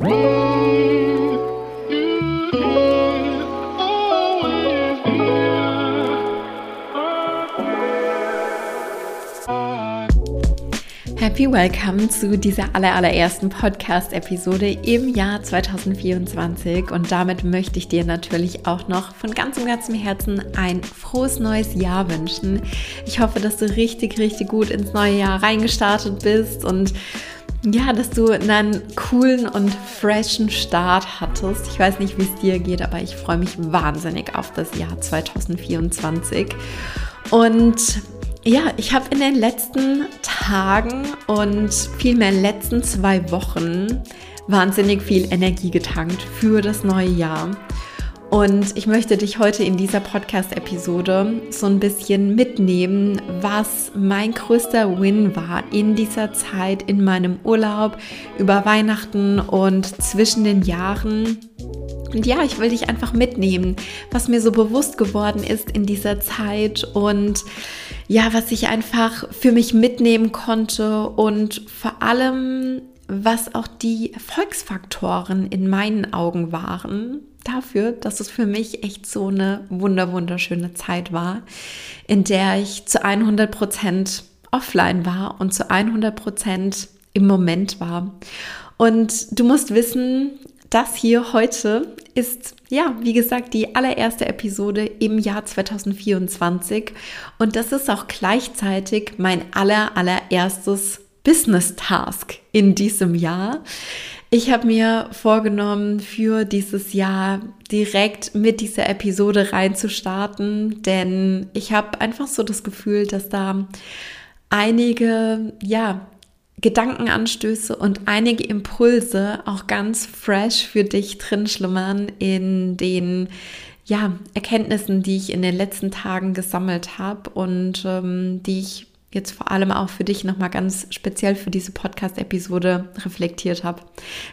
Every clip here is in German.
Happy Welcome zu dieser allerersten Podcast-Episode im Jahr 2024 und damit möchte ich dir natürlich auch noch von ganzem, ganzem Herzen ein frohes neues Jahr wünschen. Ich hoffe, dass du richtig, richtig gut ins neue Jahr reingestartet bist und ja, dass du einen coolen und freshen Start hattest. Ich weiß nicht, wie es dir geht, aber ich freue mich wahnsinnig auf das Jahr 2024. Und ja, ich habe in den letzten Tagen und vielmehr letzten zwei Wochen wahnsinnig viel Energie getankt für das neue Jahr. Und ich möchte dich heute in dieser Podcast-Episode so ein bisschen mitnehmen, was mein größter Win war in dieser Zeit, in meinem Urlaub, über Weihnachten und zwischen den Jahren. Und ja, ich will dich einfach mitnehmen, was mir so bewusst geworden ist in dieser Zeit und ja, was ich einfach für mich mitnehmen konnte und vor allem, was auch die Erfolgsfaktoren in meinen Augen waren dafür, dass es für mich echt so eine wunder wunderschöne Zeit war, in der ich zu 100 Prozent offline war und zu 100 Prozent im Moment war. Und du musst wissen, das hier heute ist, ja, wie gesagt, die allererste Episode im Jahr 2024 und das ist auch gleichzeitig mein aller, allererstes Business Task in diesem Jahr. Ich habe mir vorgenommen, für dieses Jahr direkt mit dieser Episode reinzustarten, denn ich habe einfach so das Gefühl, dass da einige, ja, Gedankenanstöße und einige Impulse auch ganz fresh für dich drin schlummern in den ja, Erkenntnissen, die ich in den letzten Tagen gesammelt habe und ähm, die ich jetzt vor allem auch für dich nochmal ganz speziell für diese Podcast-Episode reflektiert habe.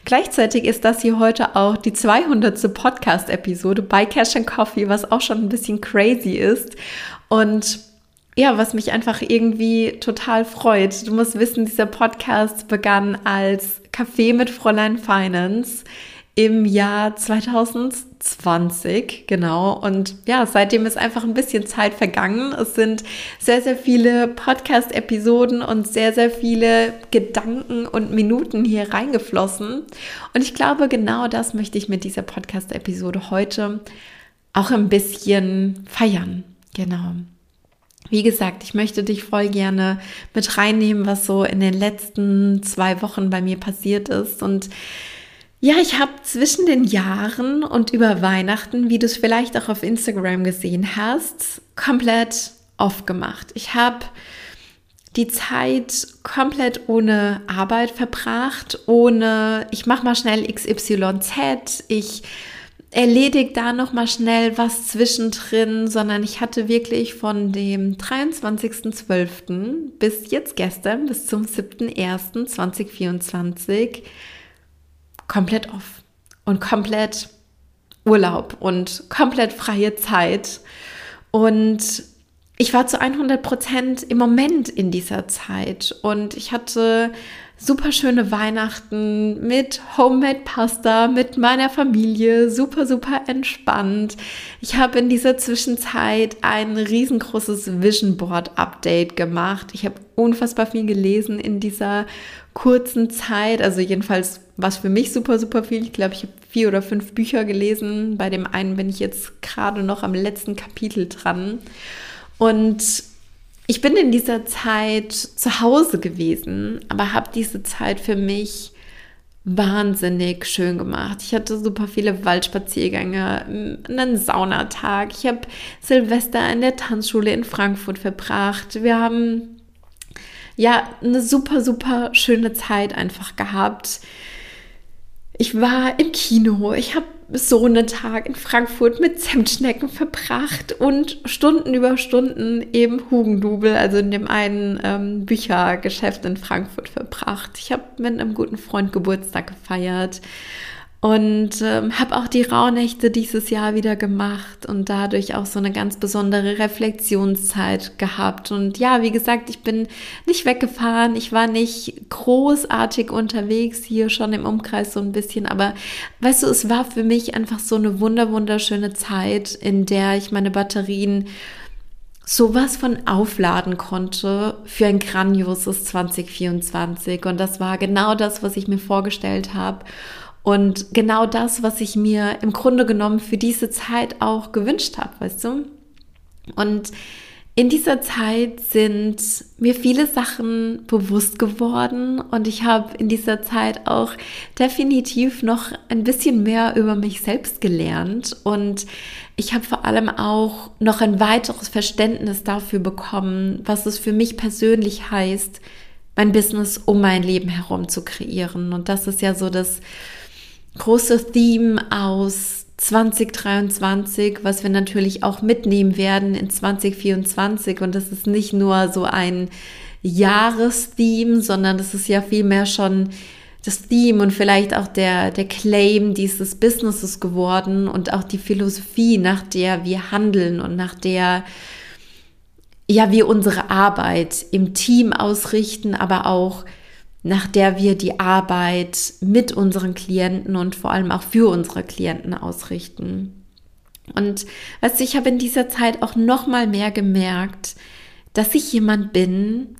Gleichzeitig ist das hier heute auch die 200. Podcast-Episode bei Cash and Coffee, was auch schon ein bisschen crazy ist. Und ja, was mich einfach irgendwie total freut. Du musst wissen, dieser Podcast begann als Café mit Fräulein Finance im Jahr 2020, genau. Und ja, seitdem ist einfach ein bisschen Zeit vergangen. Es sind sehr, sehr viele Podcast-Episoden und sehr, sehr viele Gedanken und Minuten hier reingeflossen. Und ich glaube, genau das möchte ich mit dieser Podcast-Episode heute auch ein bisschen feiern. Genau. Wie gesagt, ich möchte dich voll gerne mit reinnehmen, was so in den letzten zwei Wochen bei mir passiert ist. Und ja, ich habe zwischen den Jahren und über Weihnachten, wie du es vielleicht auch auf Instagram gesehen hast, komplett aufgemacht. Ich habe die Zeit komplett ohne Arbeit verbracht, ohne ich mache mal schnell XYZ, ich erledige da noch mal schnell was zwischendrin, sondern ich hatte wirklich von dem 23.12. bis jetzt gestern bis zum 7.1.2024 komplett off und komplett Urlaub und komplett freie Zeit. Und ich war zu 100 Prozent im Moment in dieser Zeit und ich hatte super schöne Weihnachten mit Homemade Pasta, mit meiner Familie, super, super entspannt. Ich habe in dieser Zwischenzeit ein riesengroßes Vision Board Update gemacht. Ich habe unfassbar viel gelesen in dieser kurzen Zeit, also jedenfalls was für mich super, super viel. Ich glaube, ich habe vier oder fünf Bücher gelesen. Bei dem einen bin ich jetzt gerade noch am letzten Kapitel dran. Und ich bin in dieser Zeit zu Hause gewesen, aber habe diese Zeit für mich wahnsinnig schön gemacht. Ich hatte super viele Waldspaziergänge, einen Saunatag. Ich habe Silvester in der Tanzschule in Frankfurt verbracht. Wir haben ja eine super, super schöne Zeit einfach gehabt. Ich war im Kino, ich habe so einen Tag in Frankfurt mit Zimtschnecken verbracht und Stunden über Stunden eben Hugendubel, also in dem einen ähm, Büchergeschäft in Frankfurt verbracht. Ich habe mit einem guten Freund Geburtstag gefeiert. Und ähm, habe auch die Rauhnächte dieses Jahr wieder gemacht und dadurch auch so eine ganz besondere Reflexionszeit gehabt. Und ja, wie gesagt, ich bin nicht weggefahren, ich war nicht großartig unterwegs, hier schon im Umkreis so ein bisschen, aber weißt du, es war für mich einfach so eine wunder wunderschöne Zeit, in der ich meine Batterien sowas von aufladen konnte für ein grandioses 2024. Und das war genau das, was ich mir vorgestellt habe. Und genau das, was ich mir im Grunde genommen für diese Zeit auch gewünscht habe, weißt du? Und in dieser Zeit sind mir viele Sachen bewusst geworden und ich habe in dieser Zeit auch definitiv noch ein bisschen mehr über mich selbst gelernt und ich habe vor allem auch noch ein weiteres Verständnis dafür bekommen, was es für mich persönlich heißt, mein Business um mein Leben herum zu kreieren. Und das ist ja so das große Theme aus 2023, was wir natürlich auch mitnehmen werden in 2024. Und das ist nicht nur so ein Jahrestheme, sondern das ist ja vielmehr schon das Theme und vielleicht auch der, der Claim dieses Businesses geworden und auch die Philosophie, nach der wir handeln und nach der ja wir unsere Arbeit im Team ausrichten, aber auch nach der wir die Arbeit mit unseren Klienten und vor allem auch für unsere Klienten ausrichten. Und du, ich habe in dieser Zeit auch noch mal mehr gemerkt, dass ich jemand bin,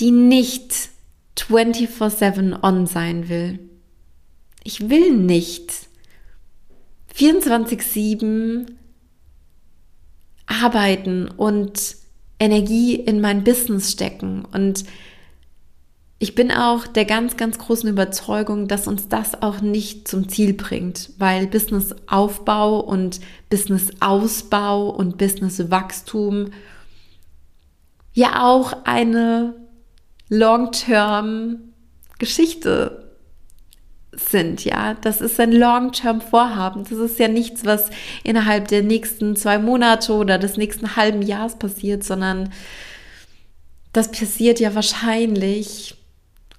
die nicht 24/7 on sein will. Ich will nicht 24/7 arbeiten und Energie in mein Business stecken und ich bin auch der ganz, ganz großen Überzeugung, dass uns das auch nicht zum Ziel bringt, weil Businessaufbau und Businessausbau und Businesswachstum ja auch eine Long-Term-Geschichte sind, ja. Das ist ein Long-Term-Vorhaben. Das ist ja nichts, was innerhalb der nächsten zwei Monate oder des nächsten halben Jahres passiert, sondern das passiert ja wahrscheinlich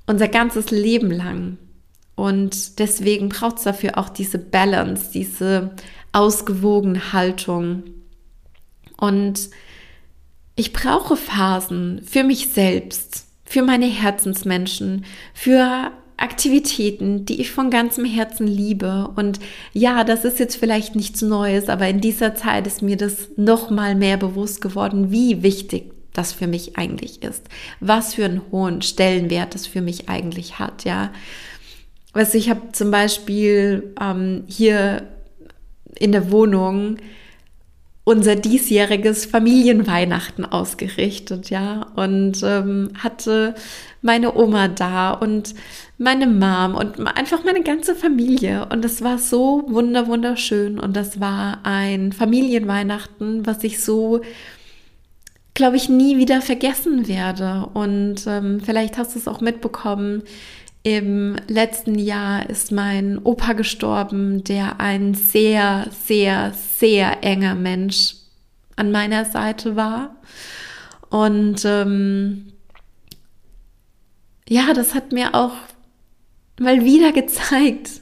unser ganzes Leben lang. Und deswegen braucht es dafür auch diese Balance, diese ausgewogene Haltung. Und ich brauche Phasen für mich selbst, für meine Herzensmenschen, für Aktivitäten, die ich von ganzem Herzen liebe. Und ja, das ist jetzt vielleicht nichts Neues, aber in dieser Zeit ist mir das noch mal mehr bewusst geworden, wie wichtig das für mich eigentlich ist. Was für einen hohen Stellenwert das für mich eigentlich hat, ja. Du, ich habe zum Beispiel ähm, hier in der Wohnung unser diesjähriges Familienweihnachten ausgerichtet, ja, und ähm, hatte meine Oma da und meine Mom und einfach meine ganze Familie. Und es war so wunder, wunderschön. Und das war ein Familienweihnachten, was ich so glaube ich, nie wieder vergessen werde. Und ähm, vielleicht hast du es auch mitbekommen. Im letzten Jahr ist mein Opa gestorben, der ein sehr, sehr, sehr enger Mensch an meiner Seite war. Und ähm, ja, das hat mir auch mal wieder gezeigt,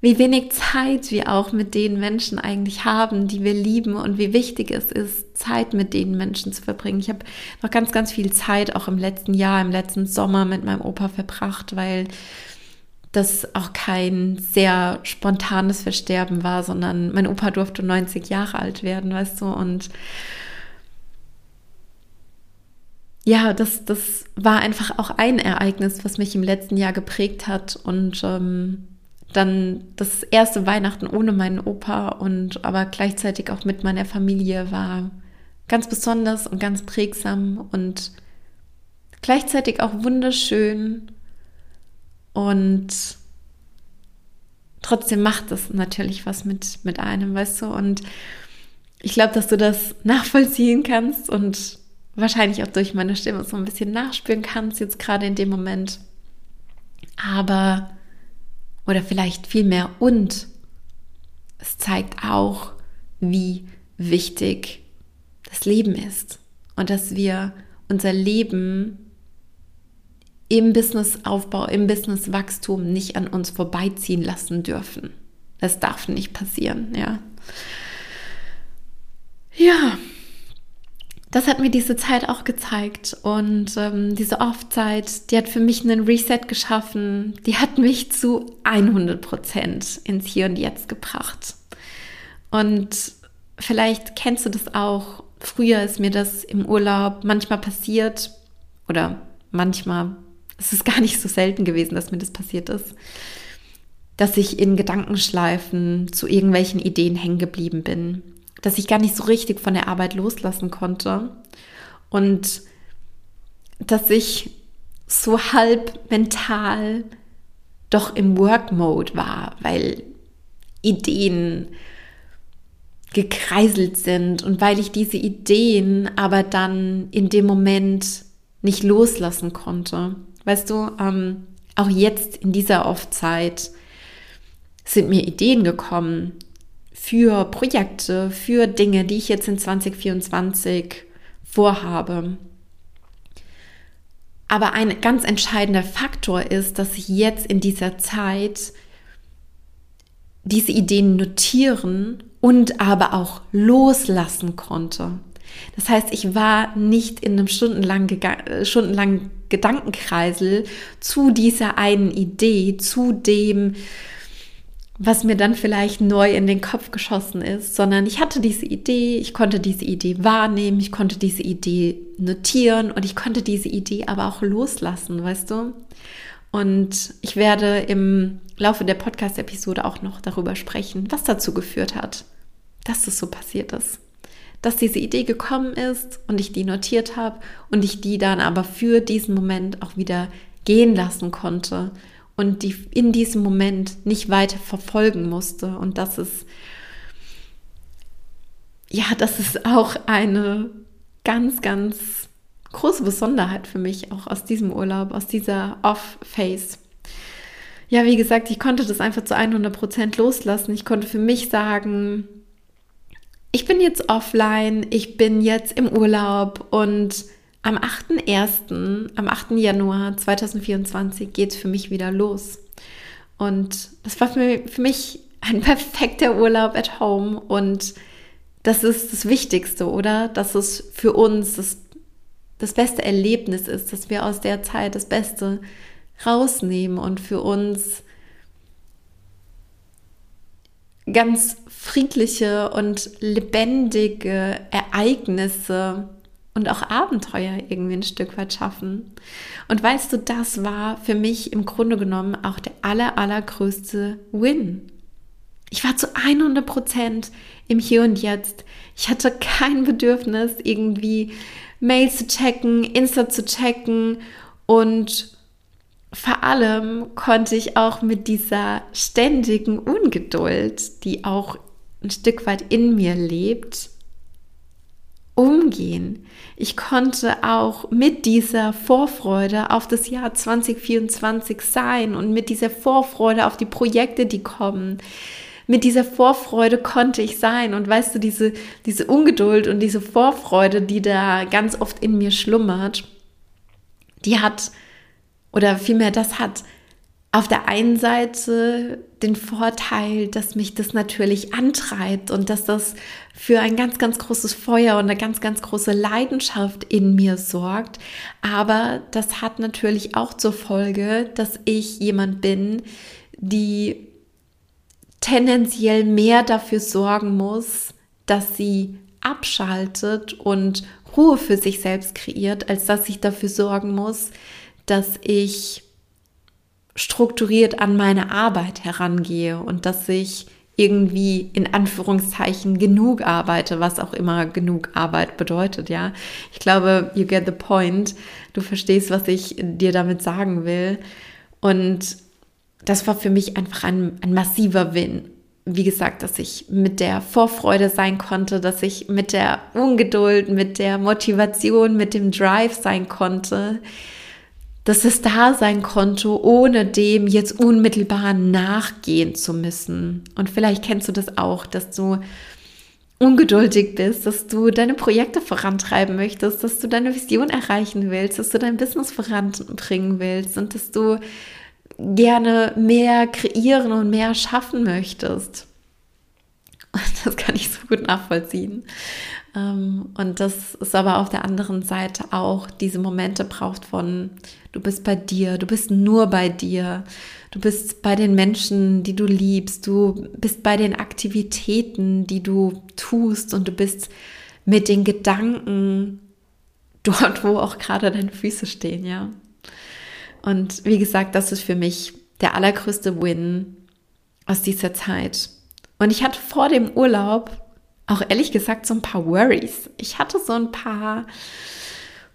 wie wenig Zeit wir auch mit den Menschen eigentlich haben, die wir lieben und wie wichtig es ist, Zeit mit den Menschen zu verbringen. Ich habe noch ganz, ganz viel Zeit auch im letzten Jahr, im letzten Sommer mit meinem Opa verbracht, weil das auch kein sehr spontanes Versterben war, sondern mein Opa durfte 90 Jahre alt werden, weißt du, und ja, das, das war einfach auch ein Ereignis, was mich im letzten Jahr geprägt hat und ähm, dann das erste Weihnachten ohne meinen Opa und aber gleichzeitig auch mit meiner Familie war ganz besonders und ganz prägsam und gleichzeitig auch wunderschön und trotzdem macht es natürlich was mit, mit einem, weißt du, und ich glaube, dass du das nachvollziehen kannst und wahrscheinlich auch durch meine Stimme so ein bisschen nachspüren kannst, jetzt gerade in dem Moment. Aber oder vielleicht vielmehr und es zeigt auch, wie wichtig das Leben ist und dass wir unser Leben im Businessaufbau, im Businesswachstum nicht an uns vorbeiziehen lassen dürfen. Das darf nicht passieren, ja. Ja, das hat mir diese Zeit auch gezeigt. Und ähm, diese Off-Zeit, die hat für mich einen Reset geschaffen, die hat mich zu 100 Prozent ins Hier und Jetzt gebracht. Und vielleicht kennst du das auch. Früher ist mir das im Urlaub manchmal passiert. Oder manchmal, es ist gar nicht so selten gewesen, dass mir das passiert ist, dass ich in Gedankenschleifen zu irgendwelchen Ideen hängen geblieben bin dass ich gar nicht so richtig von der Arbeit loslassen konnte und dass ich so halb mental doch im Work-Mode war, weil Ideen gekreiselt sind und weil ich diese Ideen aber dann in dem Moment nicht loslassen konnte. Weißt du, ähm, auch jetzt in dieser Off-Zeit sind mir Ideen gekommen, für Projekte, für Dinge, die ich jetzt in 2024 vorhabe. Aber ein ganz entscheidender Faktor ist, dass ich jetzt in dieser Zeit diese Ideen notieren und aber auch loslassen konnte. Das heißt, ich war nicht in einem stundenlangen, stundenlangen Gedankenkreisel zu dieser einen Idee, zu dem, was mir dann vielleicht neu in den Kopf geschossen ist, sondern ich hatte diese Idee, ich konnte diese Idee wahrnehmen, ich konnte diese Idee notieren und ich konnte diese Idee aber auch loslassen, weißt du? Und ich werde im Laufe der Podcast-Episode auch noch darüber sprechen, was dazu geführt hat, dass das so passiert ist. Dass diese Idee gekommen ist und ich die notiert habe und ich die dann aber für diesen Moment auch wieder gehen lassen konnte und die in diesem Moment nicht weiter verfolgen musste. Und das ist, ja, das ist auch eine ganz, ganz große Besonderheit für mich, auch aus diesem Urlaub, aus dieser Off-Phase. Ja, wie gesagt, ich konnte das einfach zu 100 Prozent loslassen. Ich konnte für mich sagen, ich bin jetzt offline, ich bin jetzt im Urlaub und am 8.1., am 8. Januar 2024 geht es für mich wieder los. Und das war für, mich ein perfekter Urlaub at home und das ist das Wichtigste, oder? Dass es für uns das, das beste Erlebnis ist, dass wir aus der Zeit das Beste rausnehmen und für uns ganz friedliche und lebendige Ereignisse und auch Abenteuer irgendwie ein Stück weit schaffen. Und weißt du, das war für mich im Grunde genommen auch der aller, allergrößte Win. Ich war zu 100 Prozent im Hier und Jetzt. Ich hatte kein Bedürfnis, irgendwie Mails zu checken, Insta zu checken und vor allem konnte ich auch mit dieser ständigen Ungeduld, die auch ein Stück weit in mir lebt, umgehen. Ich konnte auch mit dieser Vorfreude auf das Jahr 2024 sein und mit dieser Vorfreude auf die Projekte, die kommen. Mit dieser Vorfreude konnte ich sein. Und weißt du, diese, diese Ungeduld und diese Vorfreude, die da ganz oft in mir schlummert, die hat, oder vielmehr das hat auf der einen Seite den Vorteil, dass mich das natürlich antreibt und dass das für ein ganz, ganz großes Feuer und eine ganz, ganz große Leidenschaft in mir sorgt. Aber das hat natürlich auch zur Folge, dass ich jemand bin, die tendenziell mehr dafür sorgen muss, dass sie abschaltet und Ruhe für sich selbst kreiert, als dass ich dafür sorgen muss, dass ich strukturiert an meine Arbeit herangehe und dass ich irgendwie in Anführungszeichen genug arbeite, was auch immer genug Arbeit bedeutet, ja. Ich glaube, you get the point. Du verstehst, was ich dir damit sagen will. Und das war für mich einfach ein, ein massiver Win. Wie gesagt, dass ich mit der Vorfreude sein konnte, dass ich mit der Ungeduld, mit der Motivation, mit dem Drive sein konnte, dass es da sein konnte, ohne dem jetzt unmittelbar nachgehen zu müssen. Und vielleicht kennst du das auch, dass du ungeduldig bist, dass du deine Projekte vorantreiben möchtest, dass du deine Vision erreichen willst, dass du dein Business voranbringen willst und dass du gerne mehr kreieren und mehr schaffen möchtest. Und das kann ich so gut nachvollziehen. Ähm, und das ist aber auf der anderen Seite auch diese Momente braucht von, du bist bei dir, du bist nur bei dir, du bist bei den Menschen, die du liebst, du bist bei den Aktivitäten, die du tust und du bist mit den Gedanken dort, wo auch gerade deine Füße stehen, ja. Und wie gesagt, das ist für mich der allergrößte Win aus dieser Zeit. Und ich hatte vor dem Urlaub auch ehrlich gesagt so ein paar Worries. Ich hatte so ein paar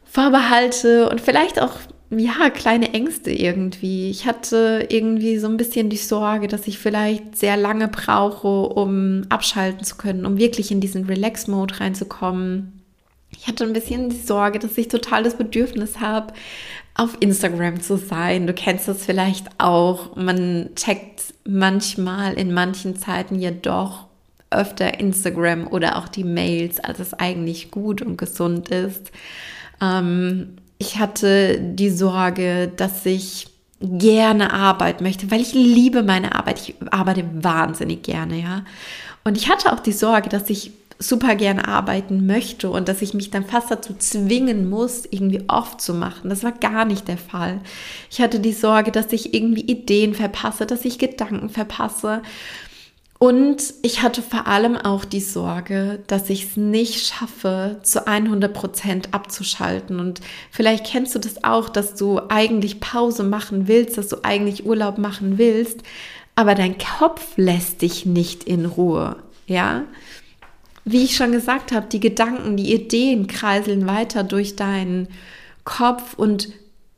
Vorbehalte und vielleicht auch ja, kleine Ängste irgendwie. Ich hatte irgendwie so ein bisschen die Sorge, dass ich vielleicht sehr lange brauche, um abschalten zu können, um wirklich in diesen Relax-Mode reinzukommen. Ich hatte ein bisschen die Sorge, dass ich total das Bedürfnis habe, auf Instagram zu sein. Du kennst das vielleicht auch. Man checkt manchmal in manchen Zeiten ja doch öfter Instagram oder auch die Mails, als es eigentlich gut und gesund ist. Ähm, ich hatte die Sorge, dass ich gerne arbeiten möchte, weil ich liebe meine Arbeit. Ich arbeite wahnsinnig gerne, ja. Und ich hatte auch die Sorge, dass ich super gerne arbeiten möchte und dass ich mich dann fast dazu zwingen muss, irgendwie oft zu machen. Das war gar nicht der Fall. Ich hatte die Sorge, dass ich irgendwie Ideen verpasse, dass ich Gedanken verpasse. Und ich hatte vor allem auch die Sorge, dass ich es nicht schaffe, zu 100 Prozent abzuschalten. Und vielleicht kennst du das auch, dass du eigentlich Pause machen willst, dass du eigentlich Urlaub machen willst, aber dein Kopf lässt dich nicht in Ruhe. Ja, wie ich schon gesagt habe, die Gedanken, die Ideen kreiseln weiter durch deinen Kopf und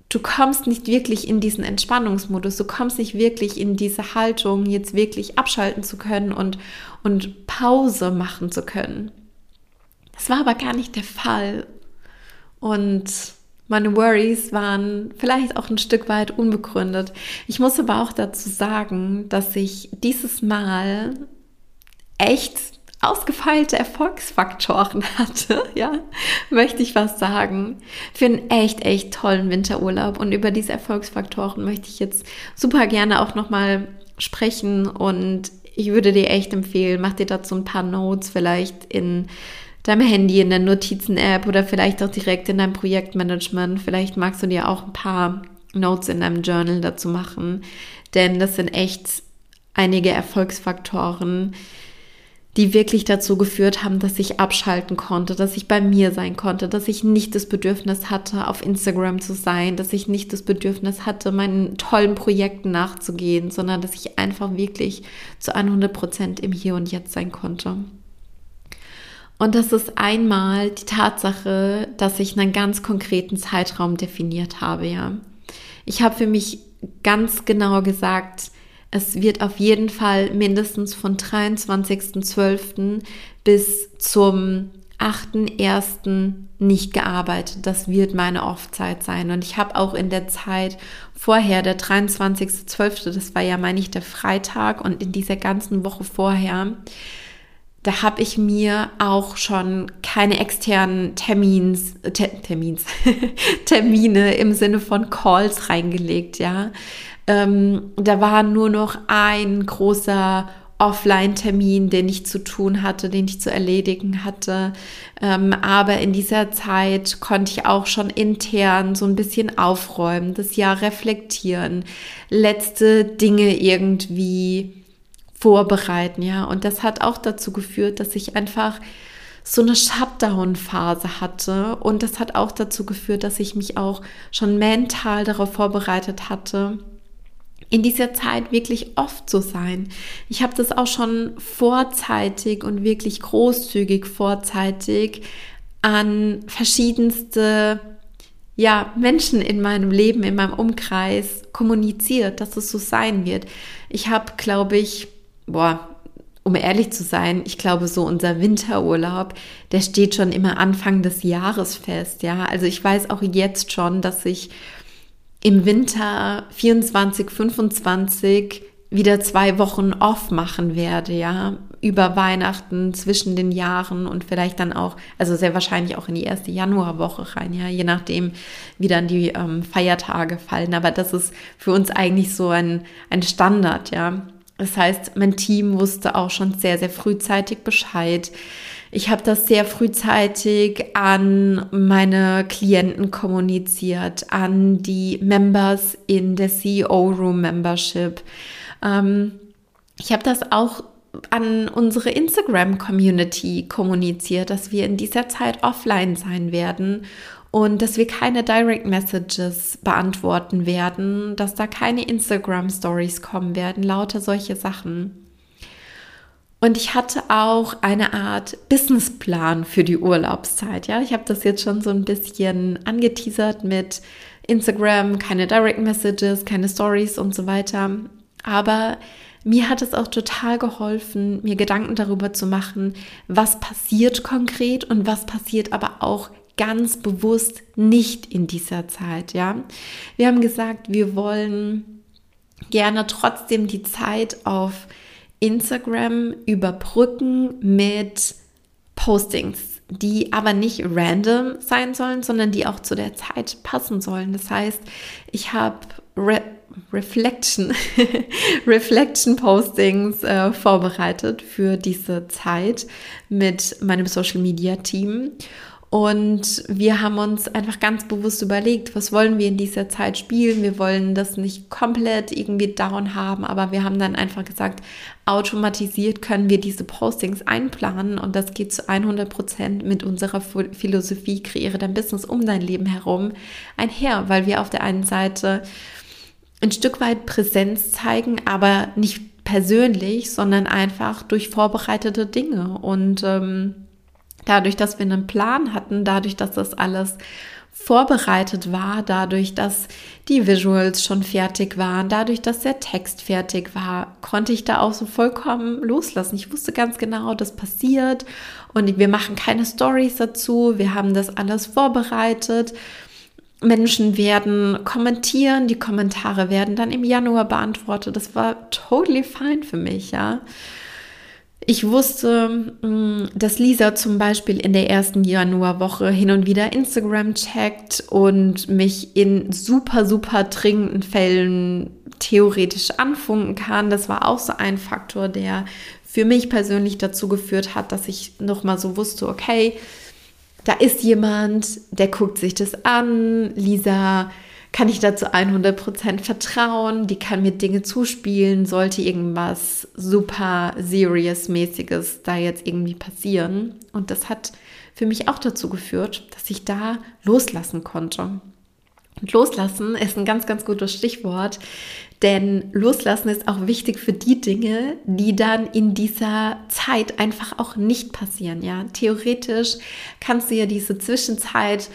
du kommst nicht wirklich in diesen Entspannungsmodus, du kommst nicht wirklich in diese Haltung, jetzt wirklich abschalten zu können und, und Pause machen zu können. Das war aber gar nicht der Fall. Und meine Worries waren vielleicht auch ein Stück weit unbegründet. Ich muss aber auch dazu sagen, dass ich dieses Mal echt ausgefeilte Erfolgsfaktoren hatte, ja, möchte ich was sagen, für einen echt, echt tollen Winterurlaub. Und über diese Erfolgsfaktoren möchte ich jetzt super gerne auch nochmal sprechen und ich würde dir echt empfehlen, mach dir dazu ein paar Notes vielleicht in deinem Handy, in der Notizen-App oder vielleicht auch direkt in deinem Projektmanagement. Vielleicht magst du dir auch ein paar Notes in deinem Journal dazu machen, denn das sind echt einige Erfolgsfaktoren, die wirklich dazu geführt haben, dass ich abschalten konnte, dass ich bei mir sein konnte, dass ich nicht das Bedürfnis hatte, auf Instagram zu sein, dass ich nicht das Bedürfnis hatte, meinen tollen Projekten nachzugehen, sondern dass ich einfach wirklich zu 100 Prozent im Hier und Jetzt sein konnte. Und das ist einmal die Tatsache, dass ich einen ganz konkreten Zeitraum definiert habe, ja. Ich habe für mich ganz genau gesagt, es wird auf jeden Fall mindestens von 23.12. bis zum 8.1. nicht gearbeitet. Das wird meine Off-Zeit sein. Und ich habe auch in der Zeit vorher, der 23.12., das war ja, meine ich, der Freitag und in dieser ganzen Woche vorher, da habe ich mir auch schon keine externen Termins, Ter, Termins, Termine im Sinne von Calls reingelegt, ja. Ähm, da war nur noch ein großer Offline-Termin, den ich zu tun hatte, den ich zu erledigen hatte. Ähm, aber in dieser Zeit konnte ich auch schon intern so ein bisschen aufräumen, das Jahr reflektieren, letzte Dinge irgendwie vorbereiten, ja. Und das hat auch dazu geführt, dass ich einfach so eine Shutdown-Phase hatte. Und das hat auch dazu geführt, dass ich mich auch schon mental darauf vorbereitet hatte, in dieser Zeit wirklich oft zu sein. Ich habe das auch schon vorzeitig und wirklich großzügig vorzeitig an verschiedenste ja, Menschen in meinem Leben, in meinem Umkreis kommuniziert, dass es so sein wird. Ich habe, glaube ich, boah, um ehrlich zu sein, ich glaube, so unser Winterurlaub, der steht schon immer Anfang des Jahres fest, ja. Also ich weiß auch jetzt schon, dass ich im Winter 24, 25 wieder zwei Wochen off machen werde, ja. über Weihnachten zwischen den Jahren und vielleicht dann auch, also sehr wahrscheinlich auch in die erste Januarwoche rein, ja, je nachdem, wie dann die ähm, Feiertage fallen. Aber das ist für uns eigentlich so ein, ein Standard, ja. Das heißt, mein Team wusste auch schon sehr, sehr frühzeitig Bescheid. Ich habe das sehr frühzeitig an meine Klienten kommuniziert, an die Members in der CEO Room Membership. Ähm, ich habe das auch an unsere Instagram-Community kommuniziert, dass wir in dieser Zeit offline sein werden und dass wir keine Direct Messages beantworten werden, dass da keine Instagram Stories kommen werden, lauter solche Sachen. Und ich hatte auch eine Art Businessplan für die Urlaubszeit. Ja, ich habe das jetzt schon so ein bisschen angeteasert mit Instagram, keine Direct Messages, keine Stories und so weiter. Aber mir hat es auch total geholfen, mir Gedanken darüber zu machen, was passiert konkret und was passiert aber auch ganz bewusst nicht in dieser Zeit, ja. Wir haben gesagt, wir wollen gerne trotzdem die Zeit auf Instagram überbrücken mit Postings, die aber nicht random sein sollen, sondern die auch zu der Zeit passen sollen. Das heißt, ich habe Re Reflection, Reflection Postings äh, vorbereitet für diese Zeit mit meinem Social Media Team und wir haben uns einfach ganz bewusst überlegt, was wollen wir in dieser Zeit spielen. Wir wollen das nicht komplett irgendwie down haben, aber wir haben dann einfach gesagt, automatisiert können wir diese Postings einplanen und das geht zu 100 Prozent mit unserer Philosophie, kreiere dein Business um dein Leben herum einher, weil wir auf der einen Seite ein Stück weit Präsenz zeigen, aber nicht persönlich, sondern einfach durch vorbereitete Dinge und ähm, Dadurch, dass wir einen Plan hatten, dadurch, dass das alles vorbereitet war, dadurch, dass die Visuals schon fertig waren, dadurch, dass der Text fertig war, konnte ich da auch so vollkommen loslassen. Ich wusste ganz genau, das passiert und wir machen keine Stories dazu. Wir haben das alles vorbereitet. Menschen werden kommentieren, die Kommentare werden dann im Januar beantwortet. Das war totally fine für mich, ja. Ich wusste, mm, dass Lisa zum Beispiel in der ersten Januarwoche hin und wieder Instagram checkt und mich in super, super dringenden Fällen theoretisch anfunken kann. Das war auch so ein Faktor, der für mich persönlich dazu geführt hat, dass ich nochmal so wusste, okay, da ist jemand, der guckt sich das an. Lisa kann ich dazu 100% vertrauen, die kann mir Dinge zuspielen, sollte irgendwas super serious-mäßiges da jetzt irgendwie passieren. Und das hat für mich auch dazu geführt, dass ich da loslassen konnte. Und loslassen ist ein ganz, ganz gutes Stichwort, denn loslassen ist auch wichtig für die Dinge, die dann in dieser Zeit einfach auch nicht passieren. Ja, theoretisch kannst du ja diese Zwischenzeit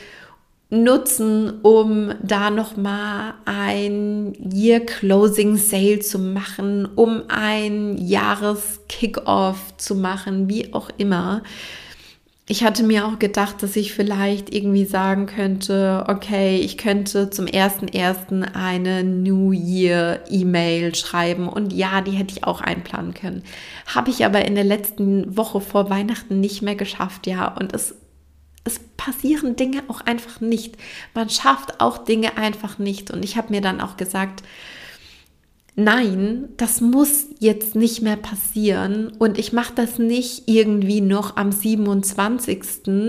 nutzen, um da noch mal ein Year Closing Sale zu machen, um ein Jahres Kickoff zu machen, wie auch immer. Ich hatte mir auch gedacht, dass ich vielleicht irgendwie sagen könnte, okay, ich könnte zum ersten ersten eine New Year E-Mail schreiben und ja, die hätte ich auch einplanen können. Habe ich aber in der letzten Woche vor Weihnachten nicht mehr geschafft, ja, und es es passieren Dinge auch einfach nicht. Man schafft auch Dinge einfach nicht. Und ich habe mir dann auch gesagt, nein, das muss jetzt nicht mehr passieren. Und ich mache das nicht irgendwie noch am 27.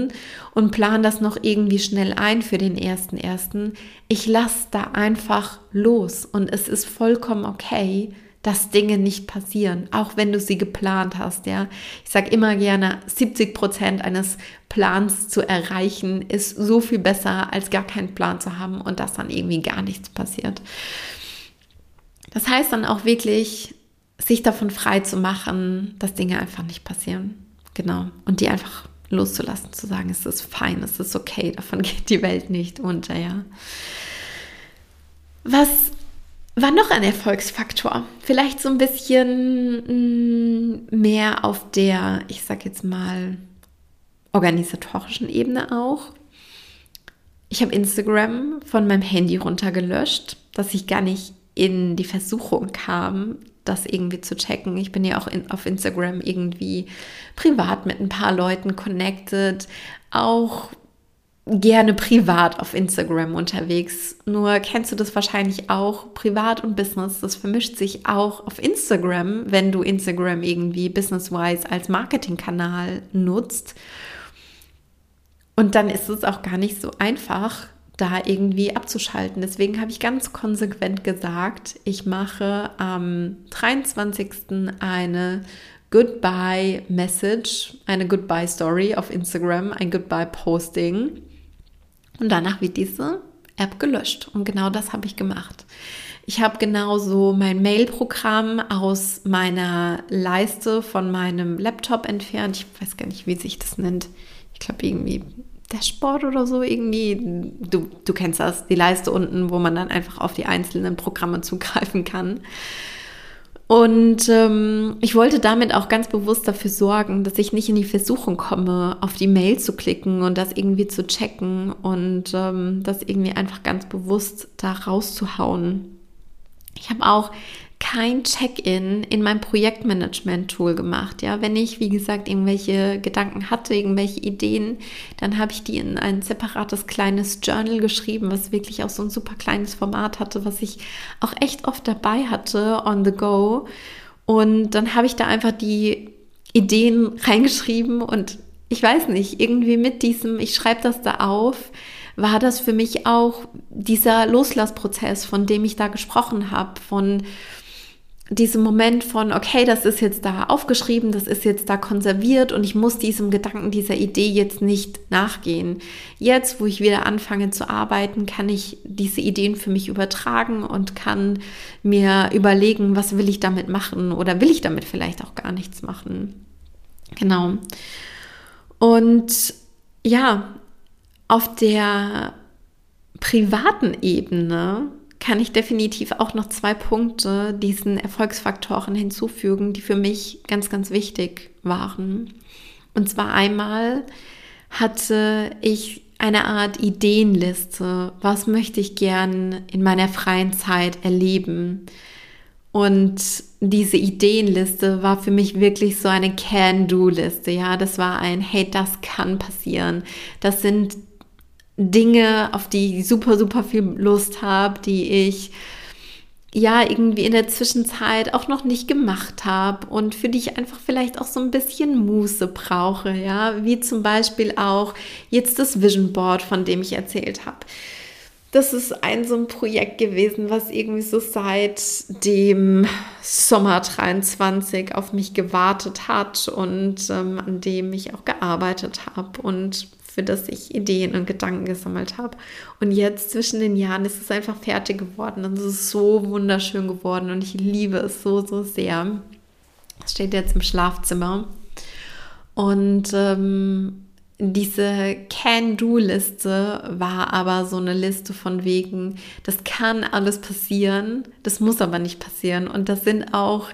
und plane das noch irgendwie schnell ein für den 1.1. Ich lasse da einfach los. Und es ist vollkommen okay, dass Dinge nicht passieren, auch wenn du sie geplant hast, ja. Ich sage immer gerne, 70 Prozent eines Plans zu erreichen ist so viel besser, als gar keinen Plan zu haben und dass dann irgendwie gar nichts passiert. Das heißt dann auch wirklich, sich davon frei zu machen, dass Dinge einfach nicht passieren. Genau. Und die einfach loszulassen, zu sagen, es ist fein, es ist okay, davon geht die Welt nicht unter, ja. Was war noch ein Erfolgsfaktor. Vielleicht so ein bisschen mm, mehr auf der, ich sag jetzt mal, organisatorischen Ebene auch. Ich habe Instagram von meinem Handy runtergelöscht, dass ich gar nicht in die Versuchung kam, das irgendwie zu checken. Ich bin ja auch in, auf Instagram irgendwie privat mit ein paar Leuten connected, auch gerne privat auf Instagram unterwegs. Nur kennst du das wahrscheinlich auch, privat und Business, das vermischt sich auch auf Instagram, wenn du Instagram irgendwie business-wise als Marketingkanal nutzt. Und dann ist es auch gar nicht so einfach, da irgendwie abzuschalten. Deswegen habe ich ganz konsequent gesagt, ich mache am 23. eine Goodbye Message, eine Goodbye Story auf Instagram, ein Goodbye Posting. Und danach wird diese App gelöscht. Und genau das habe ich gemacht. Ich habe genauso mein Mail-Programm aus meiner Leiste von meinem Laptop entfernt. Ich weiß gar nicht, wie sich das nennt. Ich glaube irgendwie Dashboard oder so irgendwie. Du, du kennst das, die Leiste unten, wo man dann einfach auf die einzelnen Programme zugreifen kann. Und ähm, ich wollte damit auch ganz bewusst dafür sorgen, dass ich nicht in die Versuchung komme, auf die Mail zu klicken und das irgendwie zu checken und ähm, das irgendwie einfach ganz bewusst da rauszuhauen. Ich habe auch kein Check-in in mein Projektmanagement-Tool gemacht. Ja, wenn ich, wie gesagt, irgendwelche Gedanken hatte, irgendwelche Ideen, dann habe ich die in ein separates kleines Journal geschrieben, was wirklich auch so ein super kleines Format hatte, was ich auch echt oft dabei hatte on the go. Und dann habe ich da einfach die Ideen reingeschrieben und ich weiß nicht, irgendwie mit diesem, ich schreibe das da auf, war das für mich auch dieser Loslassprozess, von dem ich da gesprochen habe, von diesem Moment von, okay, das ist jetzt da aufgeschrieben, das ist jetzt da konserviert und ich muss diesem Gedanken, dieser Idee jetzt nicht nachgehen. Jetzt, wo ich wieder anfange zu arbeiten, kann ich diese Ideen für mich übertragen und kann mir überlegen, was will ich damit machen oder will ich damit vielleicht auch gar nichts machen. Genau. Und ja, auf der privaten Ebene kann ich definitiv auch noch zwei Punkte diesen Erfolgsfaktoren hinzufügen, die für mich ganz, ganz wichtig waren. Und zwar einmal hatte ich eine Art Ideenliste. Was möchte ich gern in meiner freien Zeit erleben? Und diese Ideenliste war für mich wirklich so eine Can-Do-Liste. Ja, das war ein, hey, das kann passieren. Das sind Dinge, auf die ich super, super viel Lust habe, die ich ja irgendwie in der Zwischenzeit auch noch nicht gemacht habe und für die ich einfach vielleicht auch so ein bisschen Muße brauche, ja, wie zum Beispiel auch jetzt das Vision Board, von dem ich erzählt habe. Das ist ein so ein Projekt gewesen, was irgendwie so seit dem Sommer 23 auf mich gewartet hat und ähm, an dem ich auch gearbeitet habe und für das ich Ideen und Gedanken gesammelt habe. Und jetzt zwischen den Jahren ist es einfach fertig geworden und es ist so wunderschön geworden und ich liebe es so, so sehr. Es steht jetzt im Schlafzimmer. Und ähm, diese Can-Do-Liste war aber so eine Liste von wegen, das kann alles passieren, das muss aber nicht passieren. Und das sind auch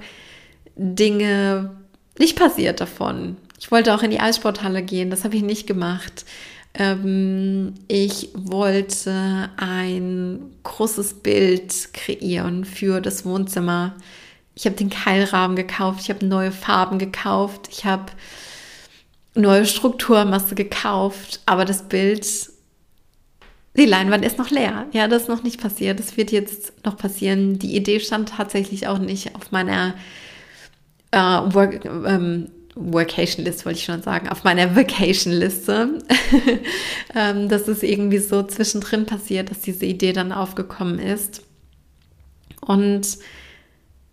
Dinge nicht passiert davon. Ich wollte auch in die Eissporthalle gehen, das habe ich nicht gemacht. Ähm, ich wollte ein großes Bild kreieren für das Wohnzimmer. Ich habe den Keilrahmen gekauft, ich habe neue Farben gekauft, ich habe neue Strukturmasse gekauft, aber das Bild, die Leinwand ist noch leer. Ja, das ist noch nicht passiert. Das wird jetzt noch passieren. Die Idee stand tatsächlich auch nicht auf meiner äh, Work, ähm, Workation-List, wollte ich schon sagen, auf meiner Vacation-Liste. ähm, dass es irgendwie so zwischendrin passiert, dass diese Idee dann aufgekommen ist. Und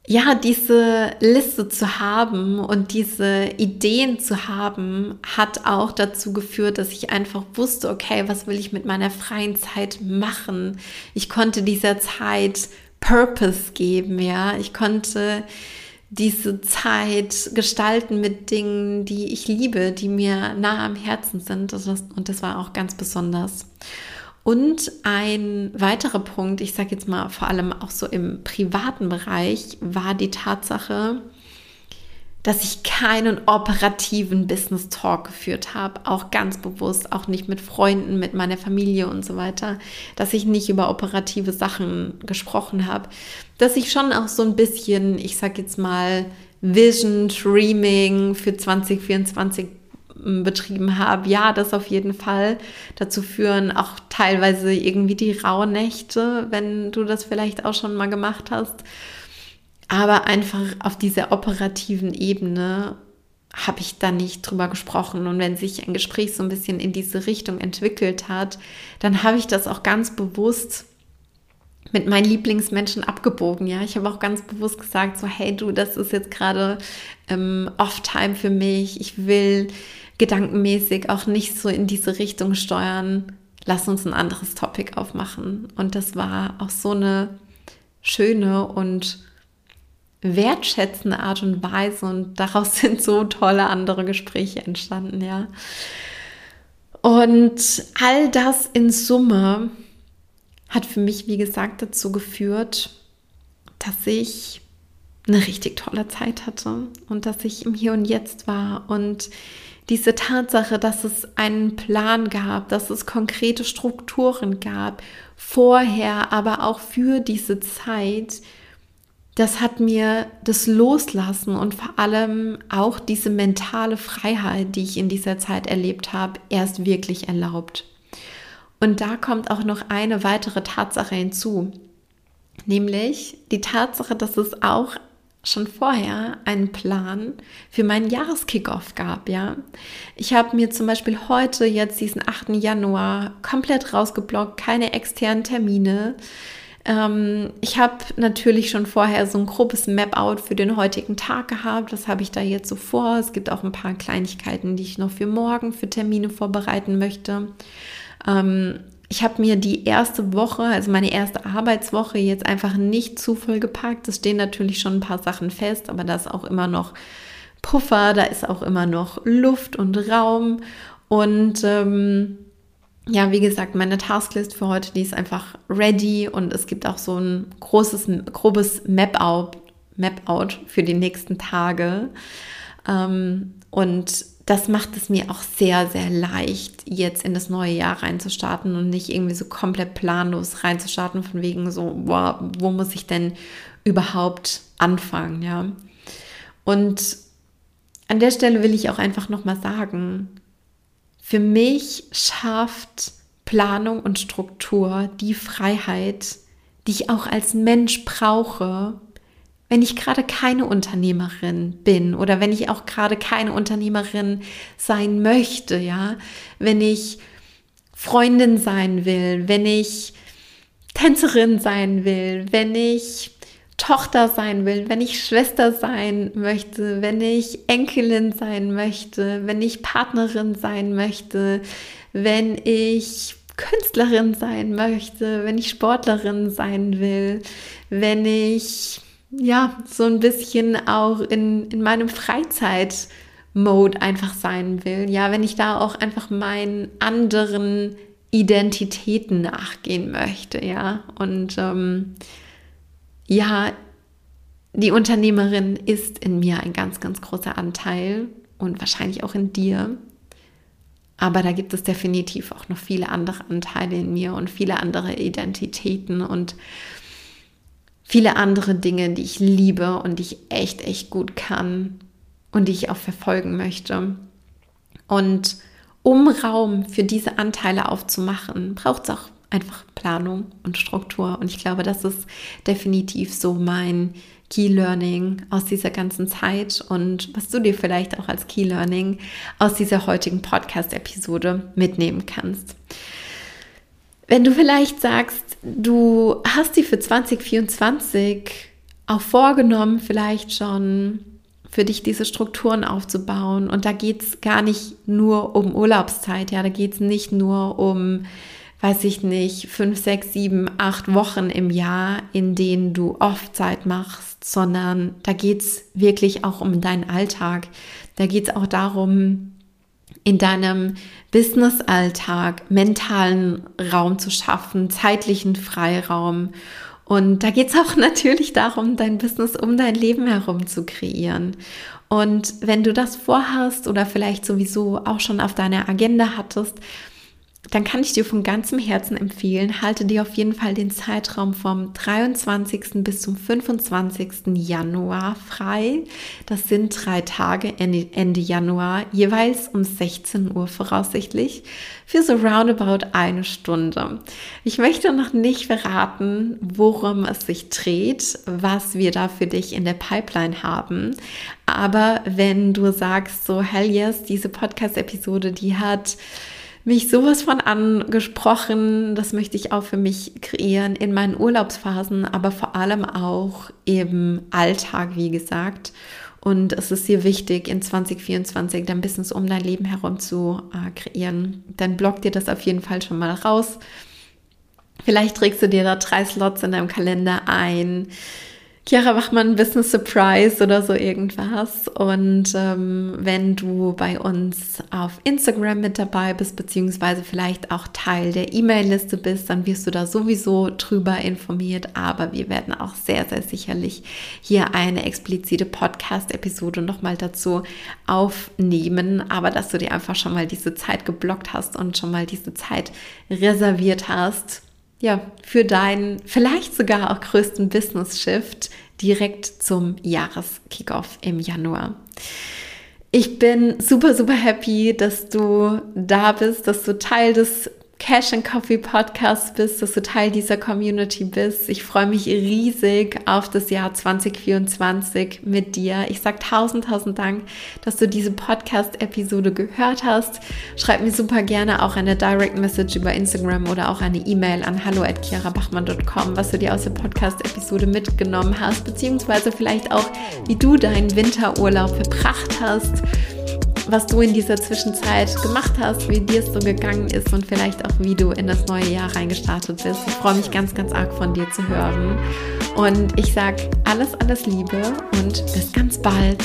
ja, diese Liste zu haben und diese Ideen zu haben, hat auch dazu geführt, dass ich einfach wusste, okay, was will ich mit meiner freien Zeit machen? Ich konnte dieser Zeit Purpose geben, ja. Ich konnte diese Zeit gestalten mit Dingen, die ich liebe, die mir nah am Herzen sind. Und das war auch ganz besonders. Und ein weiterer Punkt, ich sage jetzt mal vor allem auch so im privaten Bereich, war die Tatsache, dass ich keinen operativen Business Talk geführt habe, auch ganz bewusst, auch nicht mit Freunden, mit meiner Familie und so weiter, dass ich nicht über operative Sachen gesprochen habe, dass ich schon auch so ein bisschen, ich sag jetzt mal, Vision Dreaming für 2024 hm, betrieben habe. Ja, das auf jeden Fall. Dazu führen auch teilweise irgendwie die Rauhnächte, wenn du das vielleicht auch schon mal gemacht hast. Aber einfach auf dieser operativen Ebene habe ich da nicht drüber gesprochen. Und wenn sich ein Gespräch so ein bisschen in diese Richtung entwickelt hat, dann habe ich das auch ganz bewusst mit meinen Lieblingsmenschen abgebogen. Ja, ich habe auch ganz bewusst gesagt, so hey du, das ist jetzt gerade ähm, Off-Time für mich. Ich will gedankenmäßig auch nicht so in diese Richtung steuern. Lass uns ein anderes Topic aufmachen. Und das war auch so eine schöne und wertschätzende Art und Weise und daraus sind so tolle andere Gespräche entstanden, ja. Und all das in Summe hat für mich, wie gesagt, dazu geführt, dass ich eine richtig tolle Zeit hatte und dass ich im Hier und Jetzt war und diese Tatsache, dass es einen Plan gab, dass es konkrete Strukturen gab, vorher, aber auch für diese Zeit, das hat mir das Loslassen und vor allem auch diese mentale Freiheit, die ich in dieser Zeit erlebt habe, erst wirklich erlaubt. Und da kommt auch noch eine weitere Tatsache hinzu, nämlich die Tatsache, dass es auch schon vorher einen Plan für meinen Jahreskickoff gab, ja. Ich habe mir zum Beispiel heute, jetzt diesen 8. Januar, komplett rausgeblockt, keine externen Termine. Ähm, ich habe natürlich schon vorher so ein grobes Map-out für den heutigen Tag gehabt. Das habe ich da jetzt so vor. Es gibt auch ein paar Kleinigkeiten, die ich noch für morgen für Termine vorbereiten möchte. Ähm, ich habe mir die erste Woche, also meine erste Arbeitswoche, jetzt einfach nicht zu voll gepackt. Es stehen natürlich schon ein paar Sachen fest, aber da ist auch immer noch Puffer, da ist auch immer noch Luft und Raum. Und ähm, ja, wie gesagt, meine Tasklist für heute, die ist einfach ready und es gibt auch so ein großes, grobes Map-out Map -out für die nächsten Tage. Ähm, und das macht es mir auch sehr, sehr leicht, jetzt in das neue Jahr reinzustarten und nicht irgendwie so komplett planlos reinzustarten, von wegen so, boah, wo muss ich denn überhaupt anfangen, ja. Und an der Stelle will ich auch einfach nochmal sagen, für mich schafft Planung und Struktur die Freiheit, die ich auch als Mensch brauche, wenn ich gerade keine Unternehmerin bin oder wenn ich auch gerade keine Unternehmerin sein möchte, ja, wenn ich Freundin sein will, wenn ich Tänzerin sein will, wenn ich Tochter sein will, wenn ich Schwester sein möchte, wenn ich Enkelin sein möchte, wenn ich Partnerin sein möchte, wenn ich Künstlerin sein möchte, wenn ich Sportlerin sein will, wenn ich ja so ein bisschen auch in, in meinem Freizeit-Mode einfach sein will. Ja, wenn ich da auch einfach meinen anderen Identitäten nachgehen möchte, ja. Und ähm, ja, die Unternehmerin ist in mir ein ganz, ganz großer Anteil und wahrscheinlich auch in dir. Aber da gibt es definitiv auch noch viele andere Anteile in mir und viele andere Identitäten und viele andere Dinge, die ich liebe und die ich echt, echt gut kann und die ich auch verfolgen möchte. Und um Raum für diese Anteile aufzumachen, braucht es auch einfach Planung und Struktur. Und ich glaube, das ist definitiv so mein Key Learning aus dieser ganzen Zeit und was du dir vielleicht auch als Key Learning aus dieser heutigen Podcast-Episode mitnehmen kannst. Wenn du vielleicht sagst, du hast dir für 2024 auch vorgenommen, vielleicht schon für dich diese Strukturen aufzubauen. Und da geht es gar nicht nur um Urlaubszeit, ja, da geht es nicht nur um weiß ich nicht, fünf, sechs, sieben, acht Wochen im Jahr, in denen du oft Zeit machst, sondern da geht es wirklich auch um deinen Alltag. Da geht es auch darum, in deinem Business-Alltag mentalen Raum zu schaffen, zeitlichen Freiraum Und da geht es auch natürlich darum, dein Business um dein Leben herum zu kreieren. Und wenn du das vorhast oder vielleicht sowieso auch schon auf deiner Agenda hattest, dann kann ich dir von ganzem Herzen empfehlen, halte dir auf jeden Fall den Zeitraum vom 23. bis zum 25. Januar frei. Das sind drei Tage Ende, Januar, jeweils um 16 Uhr voraussichtlich, für so roundabout eine Stunde. Ich möchte noch nicht verraten, worum es sich dreht, was wir da für dich in der Pipeline haben. Aber wenn du sagst, so, hell yes, diese Podcast-Episode, die hat mich sowas von angesprochen. Das möchte ich auch für mich kreieren in meinen Urlaubsphasen, aber vor allem auch im Alltag, wie gesagt. Und es ist hier wichtig, in 2024 dein Business um dein Leben herum zu äh, kreieren. Dann block dir das auf jeden Fall schon mal raus. Vielleicht trägst du dir da drei Slots in deinem Kalender ein. Chiara Bachmann Business Surprise oder so irgendwas. Und ähm, wenn du bei uns auf Instagram mit dabei bist, beziehungsweise vielleicht auch Teil der E-Mail-Liste bist, dann wirst du da sowieso drüber informiert. Aber wir werden auch sehr, sehr sicherlich hier eine explizite Podcast-Episode nochmal dazu aufnehmen. Aber dass du dir einfach schon mal diese Zeit geblockt hast und schon mal diese Zeit reserviert hast ja, für deinen vielleicht sogar auch größten Business Shift direkt zum Jahreskickoff im Januar. Ich bin super, super happy, dass du da bist, dass du Teil des Cash and Coffee Podcast bist, dass du Teil dieser Community bist. Ich freue mich riesig auf das Jahr 2024 mit dir. Ich sage tausend, tausend Dank, dass du diese Podcast-Episode gehört hast. Schreib mir super gerne auch eine Direct Message über Instagram oder auch eine E-Mail an hallo@chiarabachmann.com, was du dir aus der Podcast-Episode mitgenommen hast, beziehungsweise vielleicht auch, wie du deinen Winterurlaub verbracht hast was du in dieser Zwischenzeit gemacht hast, wie dir es so gegangen ist und vielleicht auch, wie du in das neue Jahr reingestartet bist. Ich freue mich ganz, ganz arg von dir zu hören. Und ich sage alles, alles Liebe und bis ganz bald.